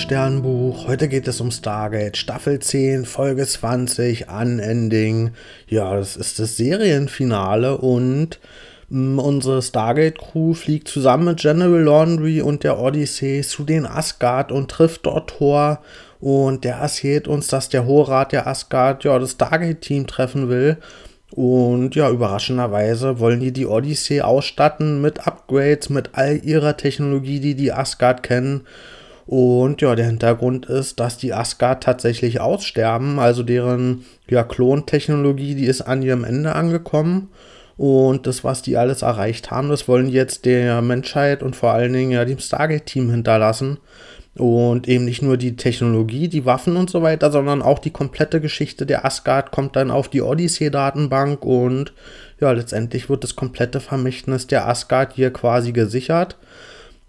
Sternbuch. Heute geht es um Stargate, Staffel 10, Folge 20, Unending. Ja, das ist das Serienfinale und mm, unsere Stargate-Crew fliegt zusammen mit General Laundry und der Odyssey zu den Asgard und trifft dort Thor. Und der erzählt uns, dass der Hohe Rat der Asgard ja das Stargate-Team treffen will. Und ja, überraschenderweise wollen die die Odyssey ausstatten mit Upgrades, mit all ihrer Technologie, die die Asgard kennen. Und ja, der Hintergrund ist, dass die Asgard tatsächlich aussterben, also deren ja, Klontechnologie, die ist an ihrem Ende angekommen. Und das, was die alles erreicht haben, das wollen die jetzt der Menschheit und vor allen Dingen ja dem Stargate-Team hinterlassen. Und eben nicht nur die Technologie, die Waffen und so weiter, sondern auch die komplette Geschichte der Asgard kommt dann auf die Odyssey-Datenbank und ja, letztendlich wird das komplette Vermächtnis der Asgard hier quasi gesichert.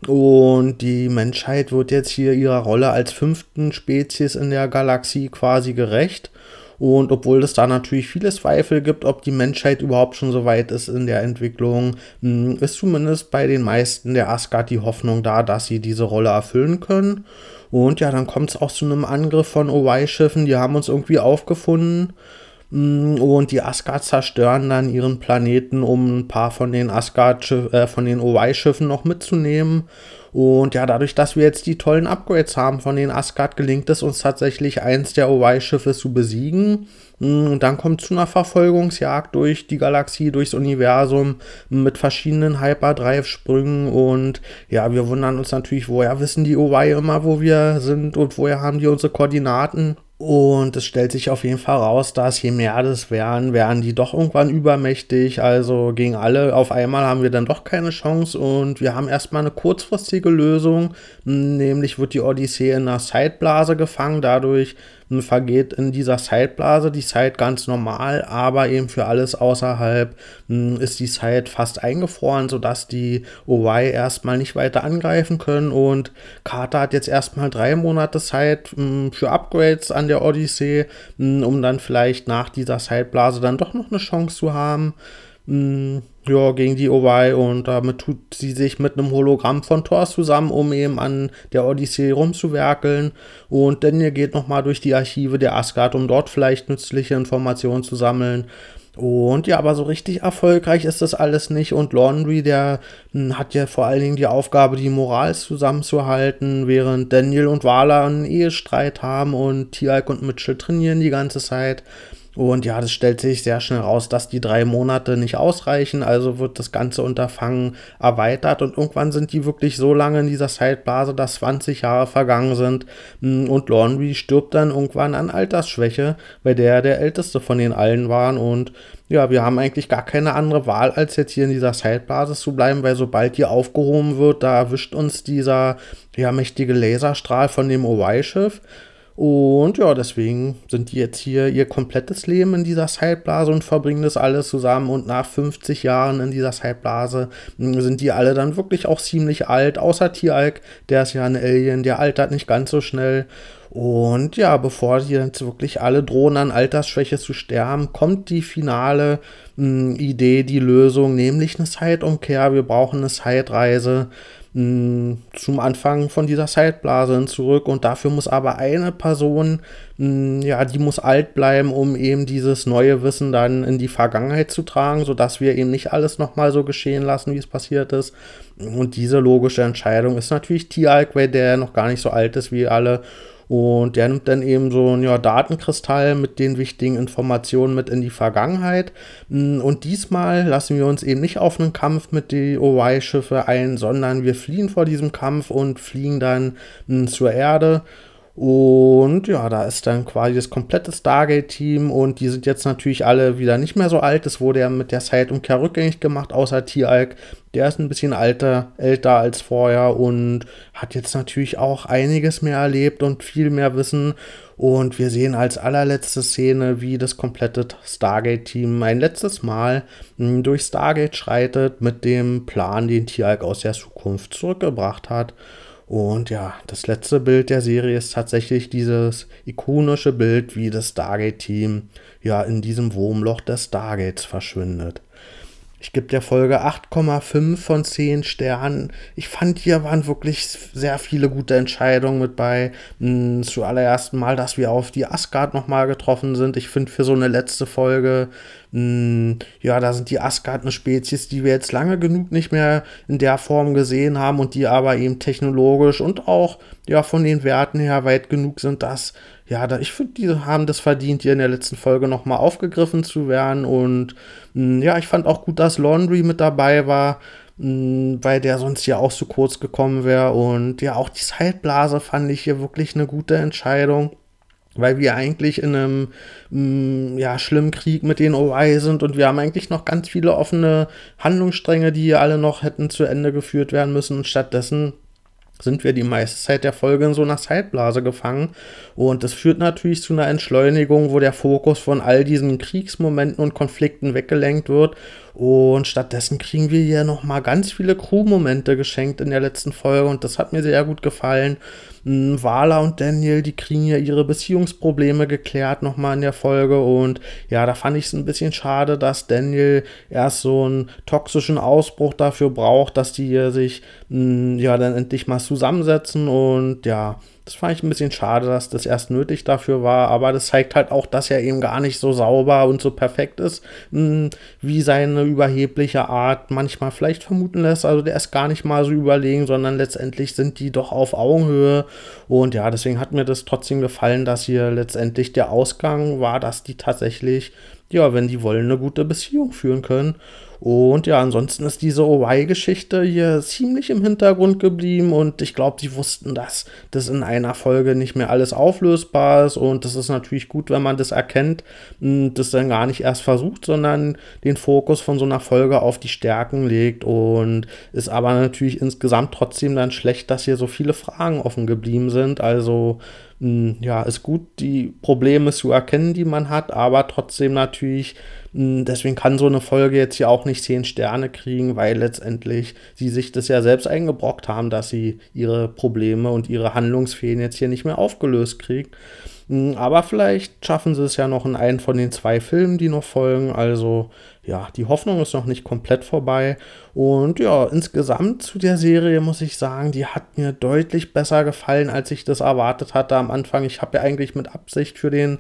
Und die Menschheit wird jetzt hier ihrer Rolle als fünften Spezies in der Galaxie quasi gerecht. Und obwohl es da natürlich viele Zweifel gibt, ob die Menschheit überhaupt schon so weit ist in der Entwicklung, hm, ist zumindest bei den meisten der Asgard die Hoffnung da, dass sie diese Rolle erfüllen können. Und ja, dann kommt es auch zu einem Angriff von OY-Schiffen, die haben uns irgendwie aufgefunden. Und die Asgard zerstören dann ihren Planeten, um ein paar von den Asgard, äh, von den OY-Schiffen noch mitzunehmen. Und ja, dadurch, dass wir jetzt die tollen Upgrades haben von den Asgard, gelingt es uns tatsächlich, eins der OY-Schiffe zu besiegen. Und dann kommt zu einer Verfolgungsjagd durch die Galaxie, durchs Universum mit verschiedenen Hyperdrive-Sprüngen. Und ja, wir wundern uns natürlich, woher wissen die OY immer, wo wir sind und woher haben die unsere Koordinaten. Und es stellt sich auf jeden Fall raus, dass je mehr das werden, werden die doch irgendwann übermächtig. Also gegen alle auf einmal haben wir dann doch keine Chance und wir haben erstmal eine kurzfristige Lösung. Nämlich wird die Odyssee in einer Zeitblase gefangen. Dadurch vergeht in dieser Zeitblase die Zeit ganz normal, aber eben für alles außerhalb hm, ist die Zeit fast eingefroren, sodass die OY erstmal nicht weiter angreifen können. Und Carter hat jetzt erstmal drei Monate Zeit hm, für Upgrades an der Odyssee, hm, um dann vielleicht nach dieser Zeitblase dann doch noch eine Chance zu haben ja, gegen die OY und damit tut sie sich mit einem Hologramm von Thor zusammen, um eben an der Odyssee rumzuwerkeln. Und Daniel geht nochmal durch die Archive der Asgard, um dort vielleicht nützliche Informationen zu sammeln. Und ja, aber so richtig erfolgreich ist das alles nicht. Und Laundry, der hm, hat ja vor allen Dingen die Aufgabe, die Moral zusammenzuhalten, während Daniel und Wala einen Ehestreit haben und Tialk und Mitchell trainieren die ganze Zeit. Und ja, das stellt sich sehr schnell raus, dass die drei Monate nicht ausreichen. Also wird das ganze Unterfangen erweitert und irgendwann sind die wirklich so lange in dieser Zeitblase, dass 20 Jahre vergangen sind. Hm, und Laundry stirbt dann irgendwann an Altersschwäche, weil der der älteste von den allen waren. Und ja, wir haben eigentlich gar keine andere Wahl, als jetzt hier in dieser Zeitblase zu bleiben, weil sobald die aufgehoben wird, da erwischt uns dieser ja, mächtige Laserstrahl von dem OY-Schiff. Und ja, deswegen sind die jetzt hier ihr komplettes Leben in dieser Zeitblase und verbringen das alles zusammen. Und nach 50 Jahren in dieser Zeitblase hm, sind die alle dann wirklich auch ziemlich alt, außer Tieralk, der ist ja ein Alien, der altert nicht ganz so schnell. Und ja, bevor die jetzt wirklich alle drohen an Altersschwäche zu sterben, kommt die finale mh, hm, Idee, die Lösung, nämlich eine Zeitumkehr. Wir brauchen eine Zeitreise zum Anfang von dieser Zeitblase zurück und dafür muss aber eine Person, ja, die muss alt bleiben, um eben dieses neue Wissen dann in die Vergangenheit zu tragen, sodass wir eben nicht alles nochmal so geschehen lassen, wie es passiert ist. Und diese logische Entscheidung ist natürlich weil der noch gar nicht so alt ist wie alle und der nimmt dann eben so einen ja, Datenkristall mit den wichtigen Informationen mit in die Vergangenheit. Mm, und diesmal lassen wir uns eben nicht auf einen Kampf mit den OY-Schiffe ein, sondern wir fliehen vor diesem Kampf und fliegen dann mm, zur Erde. Und ja, da ist dann quasi das komplette Stargate-Team und die sind jetzt natürlich alle wieder nicht mehr so alt. Das wurde ja mit der Zeitumkehr rückgängig gemacht, außer T-Alk. Der ist ein bisschen alter, älter als vorher und hat jetzt natürlich auch einiges mehr erlebt und viel mehr Wissen. Und wir sehen als allerletzte Szene, wie das komplette Stargate-Team ein letztes Mal hm, durch Stargate schreitet mit dem Plan, den T-Alk aus der Zukunft zurückgebracht hat. Und ja, das letzte Bild der Serie ist tatsächlich dieses ikonische Bild, wie das Stargate-Team ja in diesem Wurmloch des Stargates verschwindet. Ich gebe der Folge 8,5 von 10 Sternen. Ich fand, hier waren wirklich sehr viele gute Entscheidungen mit bei. Hm, zuallererst mal, dass wir auf die Asgard nochmal getroffen sind. Ich finde, für so eine letzte Folge, hm, ja, da sind die Asgard eine Spezies, die wir jetzt lange genug nicht mehr in der Form gesehen haben und die aber eben technologisch und auch ja von den Werten her weit genug sind, dass ja, da, ich finde, die haben das verdient, hier in der letzten Folge nochmal aufgegriffen zu werden. Und mh, hm, ja, ich fand auch gut, dass Laundry mit dabei war, mh, hm, weil der sonst ja auch zu kurz gekommen wäre. Und ja, auch die Zeitblase fand ich hier wirklich eine gute Entscheidung. Weil wir eigentlich in einem mh, hm, ja, schlimmen Krieg mit den OI sind und wir haben eigentlich noch ganz viele offene Handlungsstränge, die hier alle noch hätten zu Ende geführt werden müssen. Und stattdessen sind wir die meiste Zeit der Folge in so einer Zeitblase gefangen. Und das führt natürlich zu einer Entschleunigung, wo der Fokus von all diesen Kriegsmomenten und Konflikten weggelenkt wird und stattdessen kriegen wir hier nochmal ganz viele Crew-Momente geschenkt in der letzten Folge und das hat mir sehr gut gefallen. Hm, Wala und Daniel, die kriegen ja ihre Beziehungsprobleme geklärt nochmal in der Folge und ja, da fand ich es ein bisschen schade, dass Daniel erst so einen toxischen Ausbruch dafür braucht, dass die hier sich hm, ja dann endlich mal zusammensetzen und ja, das fand ich ein bisschen schade, dass das erst nötig dafür war, aber das zeigt halt auch, dass er eben gar nicht so sauber und so perfekt ist, hm, wie seine überhebliche Art manchmal vielleicht vermuten lässt. Also der ist gar nicht mal so überlegen, sondern letztendlich sind die doch auf Augenhöhe. Und ja, deswegen hat mir das trotzdem gefallen, dass hier letztendlich der Ausgang war, dass die tatsächlich, ja, wenn die wollen, eine gute Beziehung führen können. Und ja, ansonsten ist diese OY-Geschichte hier ziemlich im Hintergrund geblieben und ich glaube, sie wussten, dass das in einer Folge nicht mehr alles auflösbar ist und das ist natürlich gut, wenn man das erkennt und das dann gar nicht erst versucht, sondern den Fokus von so einer Folge auf die Stärken legt und ist aber natürlich insgesamt trotzdem dann schlecht, dass hier so viele Fragen offen geblieben sind. Also ja, ist gut, die Probleme zu erkennen, die man hat, aber trotzdem natürlich deswegen kann so eine Folge jetzt hier auch nicht zehn Sterne kriegen, weil letztendlich sie sich das ja selbst eingebrockt haben, dass sie ihre Probleme und ihre Handlungsfehlen jetzt hier nicht mehr aufgelöst kriegt. Hm, aber vielleicht schaffen sie es ja noch in einen von den zwei Filmen, die noch folgen. Also ja, die Hoffnung ist noch nicht komplett vorbei. Und ja, insgesamt zu der Serie muss ich sagen, die hat mir deutlich besser gefallen, als ich das erwartet hatte am Anfang. Ich habe ja eigentlich mit Absicht für den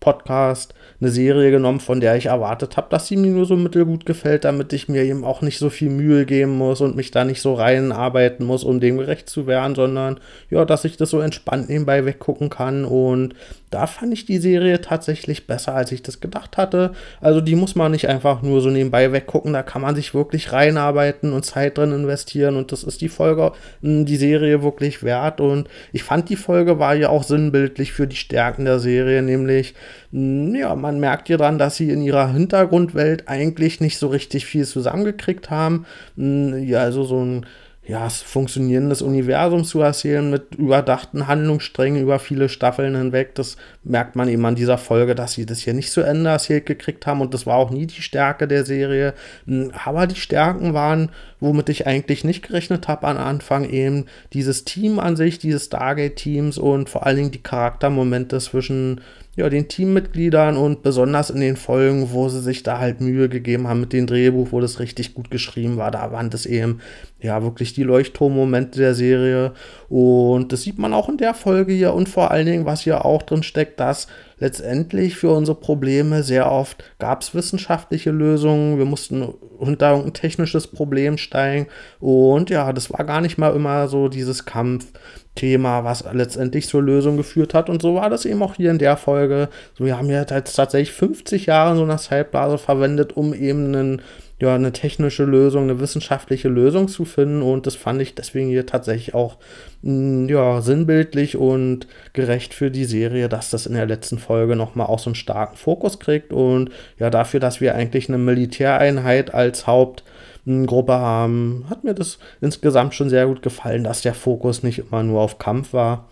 Podcast eine Serie genommen, von der ich erwartet habe, dass sie mir nur so mittelgut gefällt, damit ich mir eben auch nicht so viel Mühe geben muss und mich da nicht so reinarbeiten muss, um dem gerecht zu werden, sondern ja, dass ich das so entspannt nebenbei weggucken kann. Und da fand ich die Serie tatsächlich besser, als ich das gedacht hatte. Also die muss man nicht einfach nur so nebenbei weggucken, da kann man sich wirklich reinarbeiten und Zeit drin investieren und das ist die Folge, hm, die Serie wirklich wert. Und ich fand die Folge war ja auch sinnbildlich für die Stärken der Serie, nämlich hm, ja, man merkt ja dran, dass sie in ihrer Hintergrundwelt eigentlich nicht so richtig viel zusammengekriegt haben. Hm, ja, also so ein ja, funktionierendes Universum zu erzählen mit überdachten Handlungssträngen über viele Staffeln hinweg. Das merkt man eben an dieser Folge, dass sie das hier nicht zu Ende erzählt gekriegt haben und das war auch nie die Stärke der Serie. Hm, aber die Stärken waren, womit ich eigentlich nicht gerechnet habe am Anfang, eben dieses Team an sich, dieses Stargate-Teams und vor allen Dingen die Charaktermomente zwischen ja, den Teammitgliedern und besonders in den Folgen, wo sie sich da halt Mühe gegeben haben mit dem Drehbuch, wo das richtig gut geschrieben war, da waren das eben ja wirklich die Leuchtturmmomente der Serie. Und das sieht man auch in der Folge hier und vor allen Dingen, was hier auch drin steckt, dass letztendlich für unsere Probleme sehr oft gab es wissenschaftliche Lösungen, wir mussten unter ein technisches Problem steigen. Und ja, das war gar nicht mal immer so dieses Kampf Thema, was letztendlich zur Lösung geführt hat. Und so war das eben auch hier in der Folge. So, wir haben ja jetzt tatsächlich 50 Jahre so eine Zeitblase verwendet, um eben einen, ja, eine technische Lösung, eine wissenschaftliche Lösung zu finden. Und das fand ich deswegen hier tatsächlich auch mh, mm, ja, sinnbildlich und gerecht für die Serie, dass das in der letzten Folge nochmal auch so einen starken Fokus kriegt. Und ja, dafür, dass wir eigentlich eine Militäreinheit als Haupt Gruppe haben, hat mir das insgesamt schon sehr gut gefallen, dass der Fokus nicht immer nur auf Kampf war.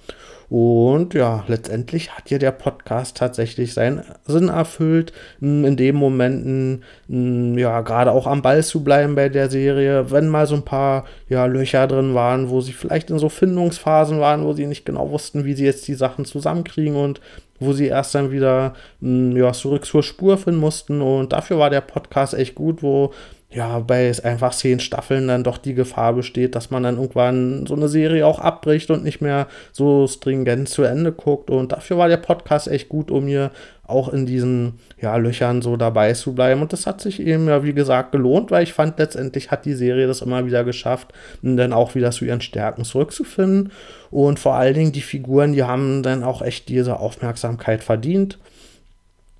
Und ja, letztendlich hat hier der Podcast tatsächlich seinen Sinn erfüllt, in den Momenten, ja, gerade auch am Ball zu bleiben bei der Serie, wenn mal so ein paar ja, Löcher drin waren, wo sie vielleicht in so Findungsphasen waren, wo sie nicht genau wussten, wie sie jetzt die Sachen zusammenkriegen und wo sie erst dann wieder ja, zurück zur Spur finden mussten. Und dafür war der Podcast echt gut, wo ja, bei einfach zehn Staffeln dann doch die Gefahr besteht, dass man dann irgendwann so eine Serie auch abbricht und nicht mehr so stringent zu Ende guckt. Und dafür war der Podcast echt gut, um mir auch in diesen ja, Löchern so dabei zu bleiben. Und das hat sich eben ja, wie gesagt, gelohnt, weil ich fand, letztendlich hat die Serie das immer wieder geschafft, dann auch wieder zu ihren Stärken zurückzufinden. Und vor allen Dingen die Figuren, die haben dann auch echt diese Aufmerksamkeit verdient.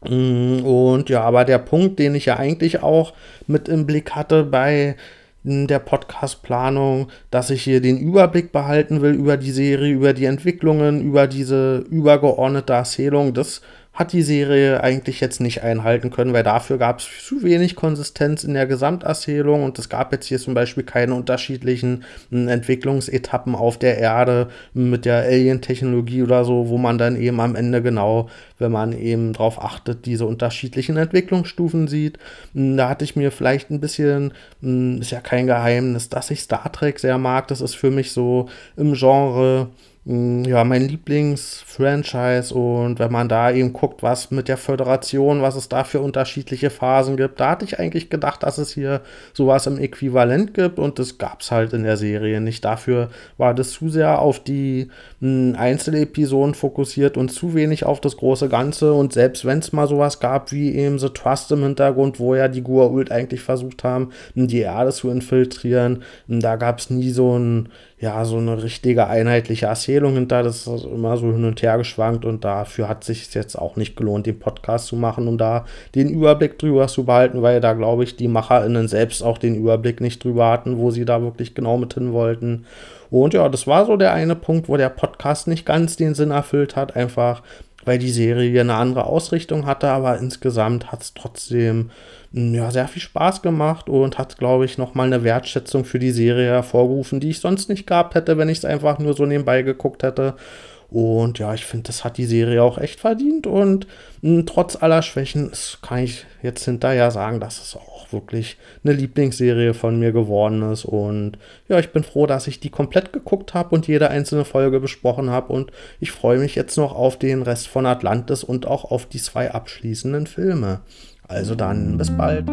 Mm, und ja, aber der Punkt, den ich ja eigentlich auch mit im Blick hatte bei mm, der Podcast-Planung, dass ich hier den Überblick behalten will über die Serie, über die Entwicklungen, über diese übergeordnete Erzählung, das hat die Serie eigentlich jetzt nicht einhalten können, weil dafür gab es zu wenig Konsistenz in der Gesamterzählung und es gab jetzt hier zum Beispiel keine unterschiedlichen hm, Entwicklungsetappen auf der Erde mit der Alien-Technologie oder so, wo man dann eben am Ende genau, wenn man eben darauf achtet, diese unterschiedlichen Entwicklungsstufen sieht. Hm, da hatte ich mir vielleicht ein bisschen, hm, ist ja kein Geheimnis, dass ich Star Trek sehr mag. Das ist für mich so im Genre ja, mein Lieblingsfranchise und wenn man da eben guckt, was mit der Föderation, was es da für unterschiedliche Phasen gibt, da hatte ich eigentlich gedacht, dass es hier sowas im Äquivalent gibt und das gab es halt in der Serie nicht. Dafür war das zu sehr auf die mm, Einzelepisoden fokussiert und zu wenig auf das große Ganze und selbst wenn es mal sowas gab wie eben The Trust im Hintergrund, wo ja die Goa'uld eigentlich versucht haben, die Erde zu infiltrieren, da gab es nie so ein ja, so eine richtige einheitliche Erzählung hinter. Das ist immer so hin und her geschwankt und dafür hat sich jetzt auch nicht gelohnt, den Podcast zu machen, um da den Überblick drüber zu behalten, weil da glaube ich, die MacherInnen selbst auch den Überblick nicht drüber hatten, wo sie da wirklich genau mit hin wollten. Und ja, das war so der eine Punkt, wo der Podcast nicht ganz den Sinn erfüllt hat, einfach weil die Serie eine andere Ausrichtung hatte, aber insgesamt hat es trotzdem hm, ja, sehr viel Spaß gemacht und hat, glaube ich, nochmal eine Wertschätzung für die Serie hervorgerufen, die ich sonst nicht gehabt hätte, wenn ich es einfach nur so nebenbei geguckt hätte. Und ja, ich finde, das hat die Serie auch echt verdient. Und mh, hm, trotz aller Schwächen kann ich jetzt hinterher sagen, dass es auch wirklich eine Lieblingsserie von mir geworden ist. Und ja, ich bin froh, dass ich die komplett geguckt habe und jede einzelne Folge besprochen habe. Und ich freue mich jetzt noch auf den Rest von Atlantis und auch auf die zwei abschließenden Filme. Also dann, bis bald.